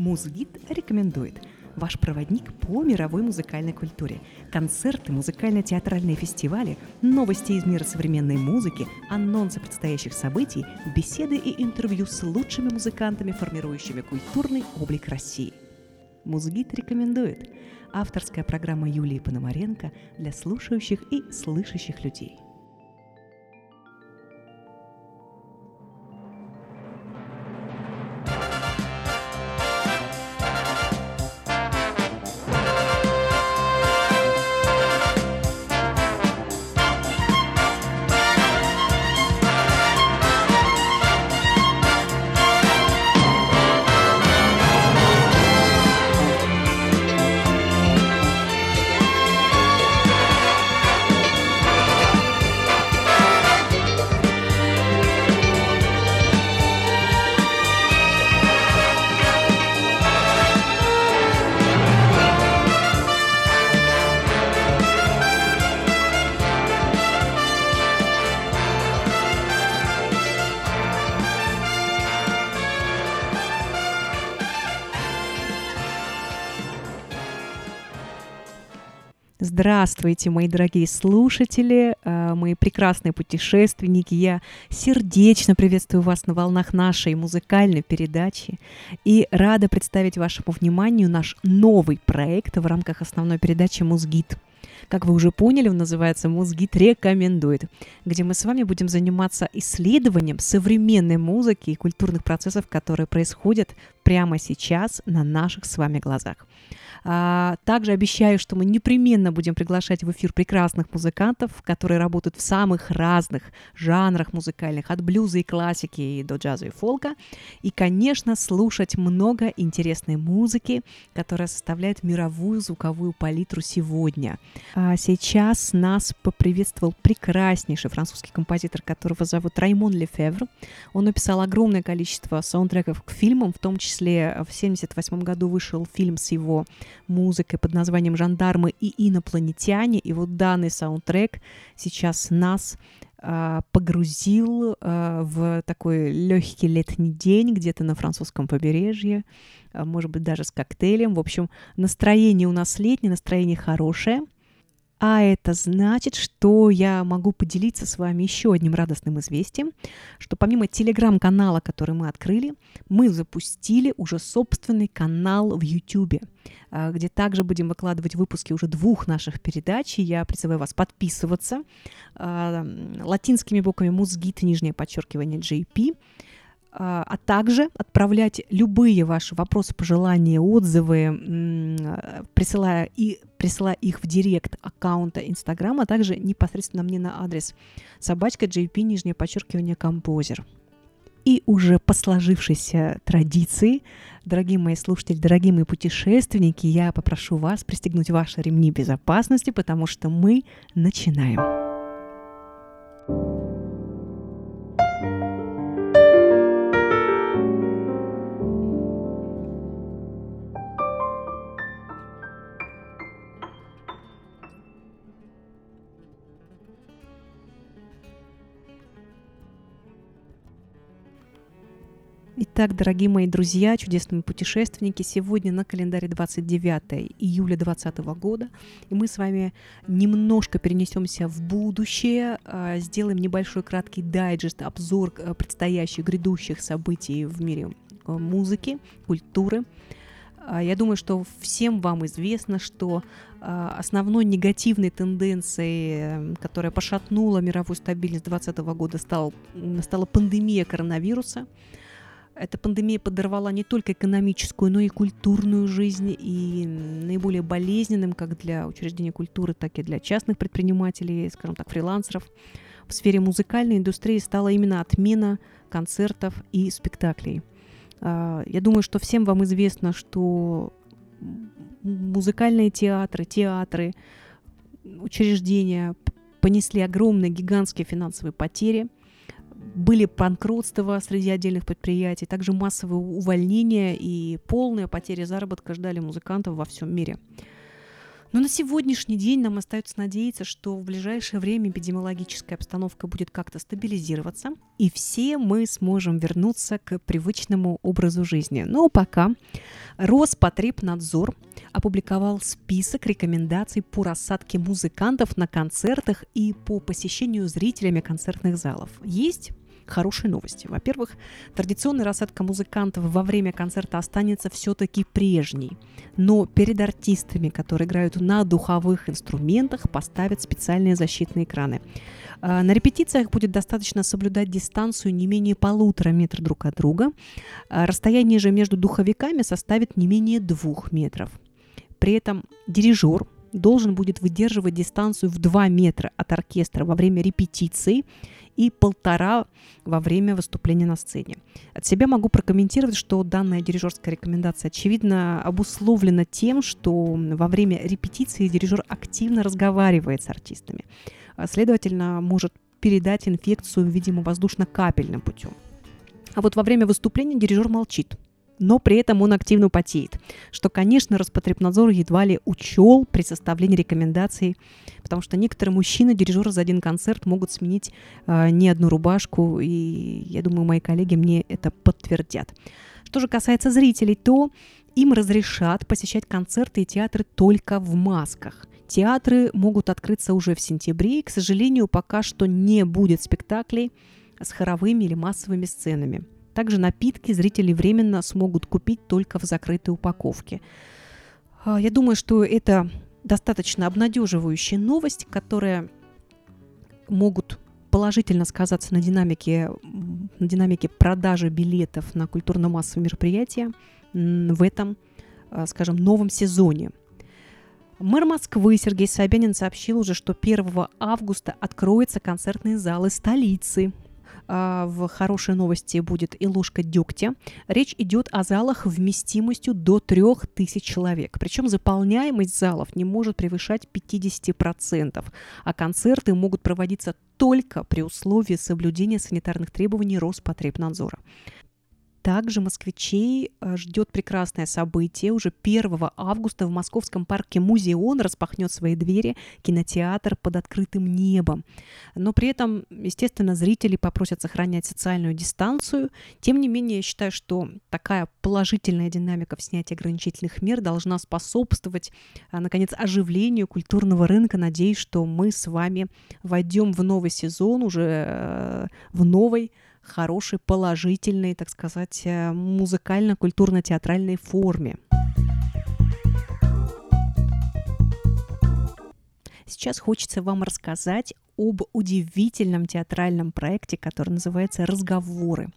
Музгид рекомендует ваш проводник по мировой музыкальной культуре. Концерты, музыкально-театральные фестивали, новости из мира современной музыки, анонсы предстоящих событий, беседы и интервью с лучшими музыкантами, формирующими культурный облик России. Музгид рекомендует. Авторская программа Юлии Пономаренко для слушающих и слышащих людей – Здравствуйте, мои дорогие слушатели, э, мои прекрасные путешественники. Я сердечно приветствую вас на волнах нашей музыкальной передачи и рада представить вашему вниманию наш новый проект в рамках основной передачи «Музгид». Как вы уже поняли, он называется «Музгид рекомендует», где мы с вами будем заниматься исследованием современной музыки и культурных процессов, которые происходят прямо сейчас на наших с вами глазах. А, также обещаю, что мы непременно будем приглашать в эфир прекрасных музыкантов, которые работают в самых разных жанрах музыкальных, от блюза и классики до джаза и фолка. И, конечно, слушать много интересной музыки, которая составляет мировую звуковую палитру сегодня. А сейчас нас поприветствовал прекраснейший французский композитор, которого зовут Раймон Лефевр. Он написал огромное количество саундтреков к фильмам, в том числе в 1978 году вышел фильм с его музыкой под названием «Жандармы и инопланетяне». И вот данный саундтрек сейчас нас э, погрузил э, в такой легкий летний день где-то на французском побережье, э, может быть, даже с коктейлем. В общем, настроение у нас летнее, настроение хорошее – а это значит, что я могу поделиться с вами еще одним радостным известием, что помимо телеграм-канала, который мы открыли, мы запустили уже собственный канал в YouTube, а, где также будем выкладывать выпуски уже двух наших передач. И я призываю вас подписываться а, латинскими буквами «Музгит», нижнее подчеркивание «JP», а, а также отправлять любые ваши вопросы, пожелания, отзывы, присылая, и, присылая их в директ аккаунта Инстаграма, а также непосредственно мне на адрес собачка JP, нижнее подчеркивание, композер. И уже по сложившейся традиции, дорогие мои слушатели, дорогие мои путешественники, я попрошу вас пристегнуть ваши ремни безопасности, потому что мы начинаем. Итак, дорогие мои друзья, чудесные путешественники, сегодня на календаре 29 июля 2020 года, и мы с вами немножко перенесемся в будущее, а, сделаем небольшой краткий дайджест, обзор а, предстоящих, грядущих событий в мире а, музыки, культуры. Я думаю, что всем вам известно, что основной негативной тенденцией, которая пошатнула мировую стабильность 2020 года, стал, стала пандемия коронавируса – эта пандемия подорвала не только экономическую, но и культурную жизнь, и наиболее болезненным как для учреждений культуры, так и для частных предпринимателей, скажем так, фрилансеров. В сфере музыкальной индустрии стала именно отмена концертов и спектаклей. А, я думаю, что всем вам известно, что музыкальные театры, театры, учреждения понесли огромные гигантские финансовые потери – были банкротства среди отдельных предприятий, также массовые увольнения и полная потеря заработка ждали музыкантов во всем мире. Но на сегодняшний день нам остается надеяться, что в ближайшее время эпидемиологическая обстановка будет как-то стабилизироваться, и все мы сможем вернуться к привычному образу жизни. Но пока Роспотребнадзор опубликовал список рекомендаций по рассадке музыкантов на концертах и по посещению зрителями концертных залов. Есть хорошие новости. Во-первых, традиционная рассадка музыкантов во время концерта останется все-таки прежней, но перед артистами, которые играют на духовых инструментах, поставят специальные защитные экраны. А, на репетициях будет достаточно соблюдать дистанцию не менее полутора метра друг от друга. А, расстояние же между духовиками составит не менее двух метров. При этом дирижер должен будет выдерживать дистанцию в 2 метра от оркестра во время репетиции и полтора во время выступления на сцене. От себя могу прокомментировать, что данная дирижерская рекомендация очевидно обусловлена тем, что во время репетиции дирижер активно разговаривает с артистами. А, следовательно, может передать инфекцию, видимо, воздушно-капельным путем. А вот во время выступления дирижер молчит, но при этом он активно потеет, что, конечно, Роспотребнадзор едва ли учел при составлении рекомендаций, потому что некоторые мужчины, дирижеры за один концерт могут сменить э, не одну рубашку, и я думаю, мои коллеги мне это подтвердят. Что же касается зрителей, то им разрешат посещать концерты и театры только в масках. Театры могут открыться уже в сентябре, и, к сожалению, пока что не будет спектаклей с хоровыми или массовыми сценами. Также напитки зрители временно смогут купить только в закрытой упаковке. А, я думаю, что это достаточно обнадеживающая новость, которая могут положительно сказаться на динамике, на динамике продажи билетов на культурно-массовые мероприятия в этом, а, скажем, новом сезоне. Мэр Москвы Сергей Собянин сообщил уже, что 1 августа откроются концертные залы столицы. А, в хорошей новости будет и ложка дегтя. Речь идет о залах вместимостью до 3000 человек. Причем заполняемость залов не может превышать 50%, а концерты могут проводиться только при условии соблюдения санитарных требований Роспотребнадзора. Также москвичей э, ждет прекрасное событие. Уже 1 августа в московском парке Музеон распахнет свои двери кинотеатр под открытым небом. Но при этом, естественно, зрители попросят сохранять социальную дистанцию. Тем не менее, я считаю, что такая положительная динамика в снятии ограничительных мер должна способствовать, э, наконец, оживлению культурного рынка. Надеюсь, что мы с вами войдем в новый сезон, уже э, в новой хорошей, положительной, так сказать, э, музыкально-культурно-театральной форме. Сейчас хочется вам рассказать об удивительном театральном проекте, который называется «Разговоры».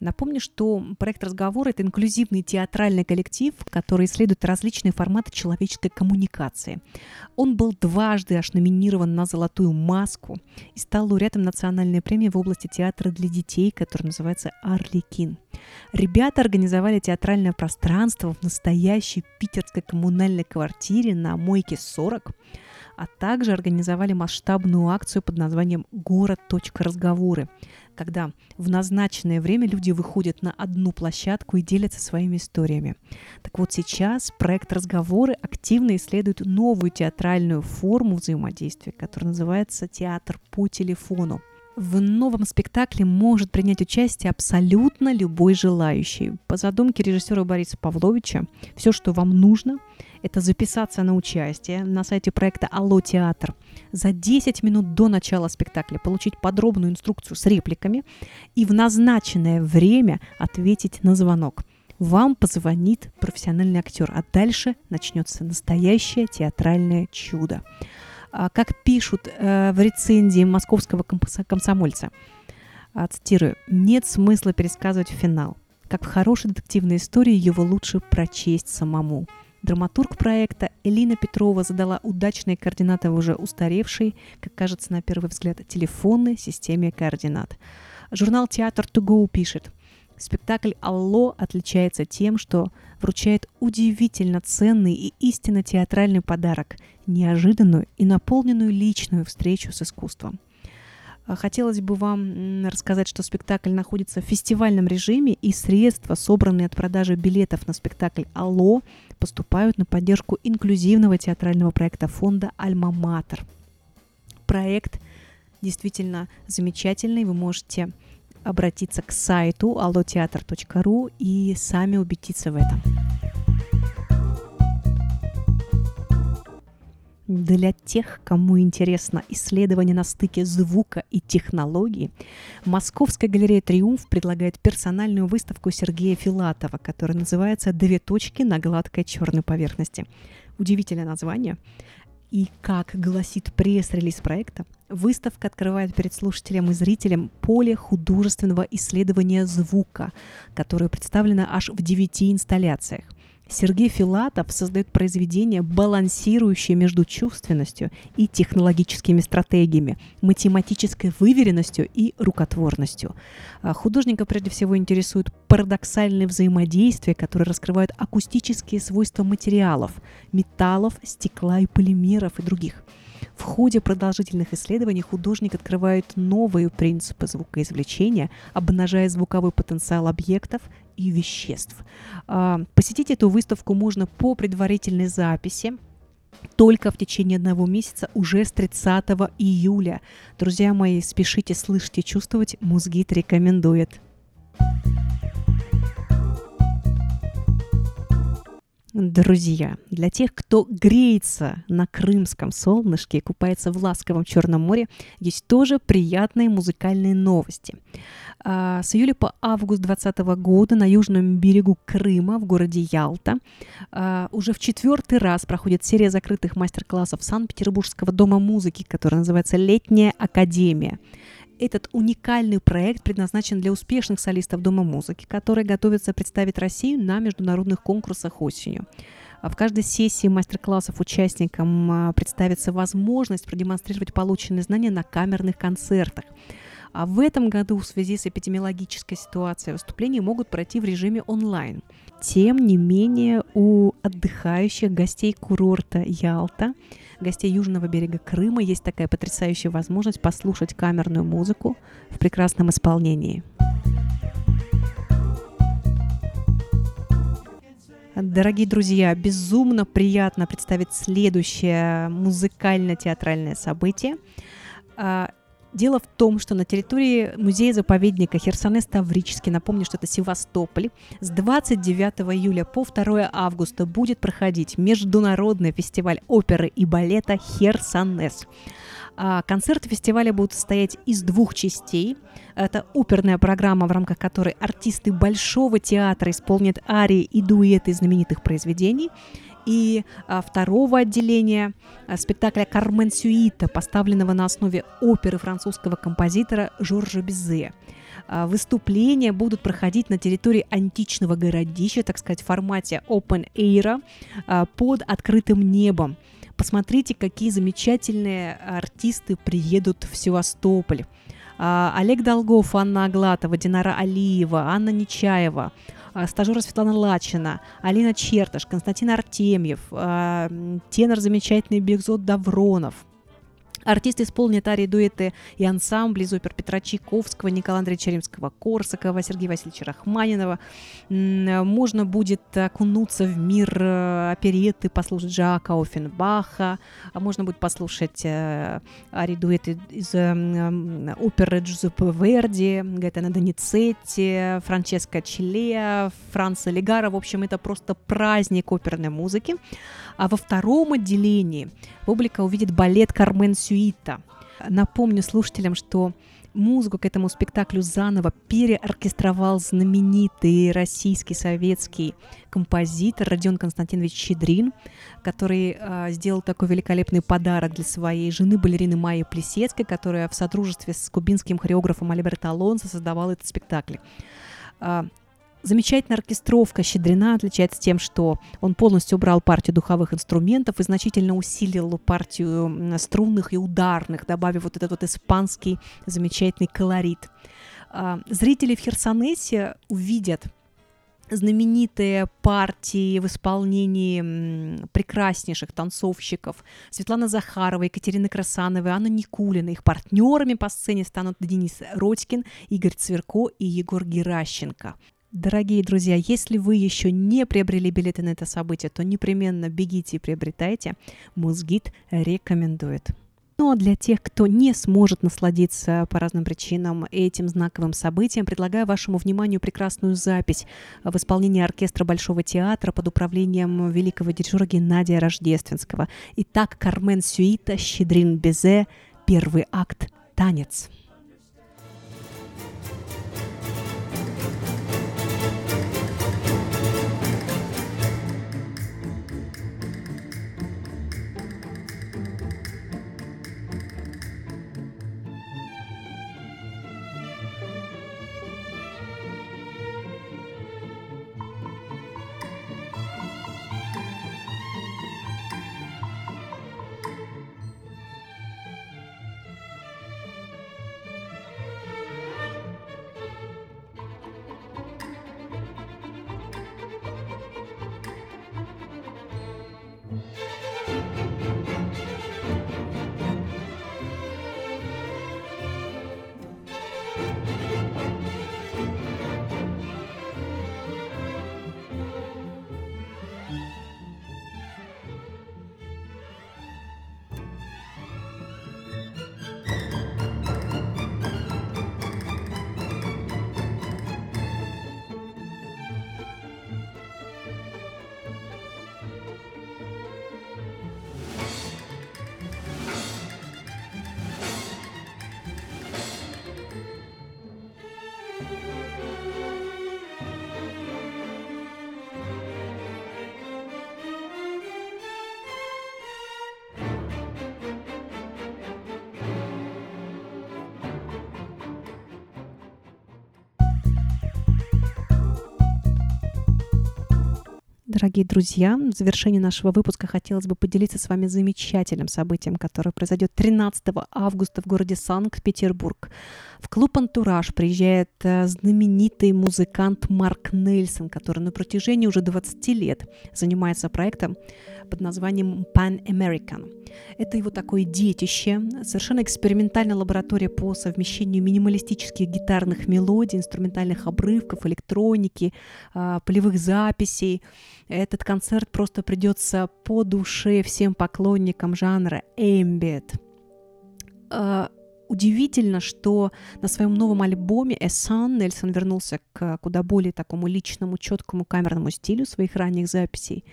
Напомню, что проект «Разговор» — это инклюзивный театральный коллектив, который исследует различные форматы человеческой коммуникации. Он был дважды аж номинирован на «Золотую маску» и стал лауреатом национальной премии в области театра для детей, который называется «Арликин». Ребята организовали театральное пространство в настоящей питерской коммунальной квартире на Мойке 40 а также организовали масштабную акцию под названием «Город. Разговоры», когда в назначенное время люди выходят на одну площадку и делятся своими историями. Так вот сейчас проект «Разговоры» активно исследует новую театральную форму взаимодействия, которая называется «Театр по телефону». В новом спектакле может принять участие абсолютно любой желающий. По задумке режиссера Бориса Павловича, все, что вам нужно, это записаться на участие на сайте проекта «Алло, театр» за 10 минут до начала спектакля, получить подробную инструкцию с репликами и в назначенное время ответить на звонок. Вам позвонит профессиональный актер, а дальше начнется настоящее театральное чудо. А, как пишут э, в рецензии московского комсомольца, а, цитирую, «Нет смысла пересказывать финал. Как в хорошей детективной истории его лучше прочесть самому». Драматург проекта Элина Петрова задала удачные координаты в уже устаревшей, как кажется на первый взгляд, телефонной системе координат. Журнал «Театр to пишет – Спектакль «Алло» отличается тем, что вручает удивительно ценный и истинно театральный подарок – неожиданную и наполненную личную встречу с искусством. А, хотелось бы вам рассказать, что спектакль находится в фестивальном режиме, и средства, собранные от продажи билетов на спектакль «Алло», поступают на поддержку инклюзивного театрального проекта фонда «Альма-Матер». Проект действительно замечательный. Вы можете обратиться к сайту alloteatr.ru и сами убедиться в этом. Для тех, кому интересно исследование на стыке звука и технологии, Московская галерея «Триумф» предлагает персональную выставку Сергея Филатова, которая называется «Две точки на гладкой черной поверхности». Удивительное название. И, как гласит пресс-релиз проекта, выставка открывает перед слушателем и зрителем поле художественного исследования звука, которое представлено аж в девяти инсталляциях. Сергей Филатов создает произведения, балансирующие между чувственностью и технологическими стратегиями, математической выверенностью и рукотворностью. А художника прежде всего интересуют парадоксальные взаимодействия, которые раскрывают акустические свойства материалов, металлов, стекла и полимеров и других – в ходе продолжительных исследований художник открывает новые принципы звукоизвлечения, обнажая звуковой потенциал объектов и веществ. А, посетить эту выставку можно по предварительной записи только в течение одного месяца уже с 30 июля. Друзья мои, спешите слышать и чувствовать, Музгит рекомендует. Друзья, для тех, кто греется на крымском солнышке и купается в ласковом Черном море, есть тоже приятные музыкальные новости. А, с июля по август 2020 года на южном берегу Крыма в городе Ялта а, уже в четвертый раз проходит серия закрытых мастер-классов Санкт-Петербургского дома музыки, которая называется «Летняя академия». Этот уникальный проект предназначен для успешных солистов Дома музыки, которые готовятся представить Россию на международных конкурсах осенью. В каждой сессии мастер-классов участникам а, представится возможность продемонстрировать полученные знания на камерных концертах. А в этом году в связи с эпидемиологической ситуацией выступления могут пройти в режиме онлайн. Тем не менее, у отдыхающих гостей курорта Ялта гостей южного берега Крыма есть такая потрясающая возможность послушать камерную музыку в прекрасном исполнении. Дорогие друзья, безумно приятно представить следующее музыкально-театральное событие. Дело в том, что на территории музея-заповедника Херсонес Таврический, напомню, что это Севастополь, с 29 июля по 2 августа будет проходить международный фестиваль оперы и балета Херсонес. А концерты фестиваля будут состоять из двух частей. Это оперная программа, в рамках которой артисты Большого театра исполнят арии и дуэты знаменитых произведений – и а, второго отделения а, спектакля «Кармен Сюита», поставленного на основе оперы французского композитора Жоржа Бизе. А, выступления будут проходить на территории античного городища, так сказать, в формате open air под открытым небом. Посмотрите, какие замечательные артисты приедут в Севастополь. Олег Долгов, Анна Аглатова, Динара Алиева, Анна Нечаева – а, стажера Светлана Лачина, Алина Черташ, Константин Артемьев, а, тенор замечательный Бекзот Давронов – Артисты исполнят арии, дуэты и ансамбли из опер Петра Чайковского, Николая Андреевича Римского-Корсакова, Сергея Васильевича Рахманинова. Можно будет окунуться в мир э, опереты, послушать Жака Оффенбаха, а можно будет послушать э, арии, дуэты из э, оперы Джузеппе Верди, Гайтана Доницетти, Франческо Челея, Франца Легара. В общем, это просто праздник оперной музыки. А во втором отделении публика увидит балет Кармен Сюита. Напомню слушателям, что музыку к этому спектаклю заново переоркестровал знаменитый российский советский композитор Родион Константинович Щедрин, который э, сделал такой великолепный подарок для своей жены балерины Майи Плесецкой, которая в сотрудничестве с кубинским хореографом Альберто Алонсо создавала этот спектакль. Замечательная оркестровка Щедрина отличается тем, что он полностью убрал партию духовых инструментов и значительно усилил партию струнных и ударных, добавив вот этот вот испанский замечательный колорит. А, зрители в Херсонесе увидят знаменитые партии в исполнении прекраснейших танцовщиков Светлана Захарова, Екатерина Красанова, Анна Никулина. Их партнерами по сцене станут Денис Родькин, Игорь Цверко и Егор Геращенко. Дорогие друзья, если вы еще не приобрели билеты на это событие, то непременно бегите и приобретайте. Музгид рекомендует. Ну а для тех, кто не сможет насладиться по разным причинам этим знаковым событием, предлагаю вашему вниманию прекрасную запись в исполнении оркестра Большого театра под управлением великого дирижера Геннадия Рождественского. Итак, Кармен Сюита, Щедрин Безе, первый акт «Танец». Дорогие друзья, в завершении нашего выпуска хотелось бы поделиться с вами замечательным событием, которое произойдет 13 августа в городе Санкт-Петербург. В клуб «Антураж» приезжает э, знаменитый музыкант Марк Нельсон, который на протяжении уже 20 лет занимается проектом под названием Pan American. Это его такое детище, совершенно экспериментальная лаборатория по совмещению минималистических гитарных мелодий, инструментальных обрывков, электроники, а, полевых записей. Этот концерт просто придется по душе всем поклонникам жанра ambient удивительно, что на своем новом альбоме «A Sun» Нельсон вернулся к куда более такому личному, четкому камерному стилю своих ранних записей,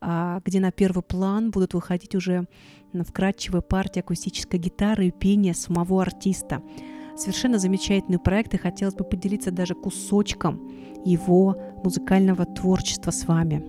а, где на первый план будут выходить уже вкрадчивые партии акустической гитары и пения самого артиста. Совершенно замечательный проект, и хотелось бы поделиться даже кусочком его музыкального творчества с вами.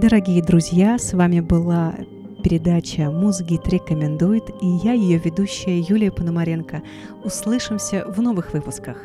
Дорогие друзья, с вами была передача «Музгит рекомендует» и я, ее ведущая Юлия Пономаренко. Услышимся в новых выпусках.